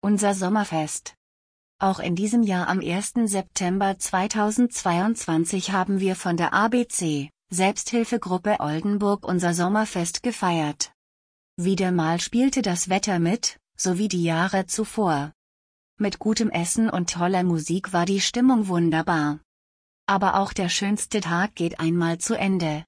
Unser Sommerfest. Auch in diesem Jahr am 1. September 2022 haben wir von der ABC, Selbsthilfegruppe Oldenburg unser Sommerfest gefeiert. Wieder mal spielte das Wetter mit, so wie die Jahre zuvor. Mit gutem Essen und toller Musik war die Stimmung wunderbar. Aber auch der schönste Tag geht einmal zu Ende.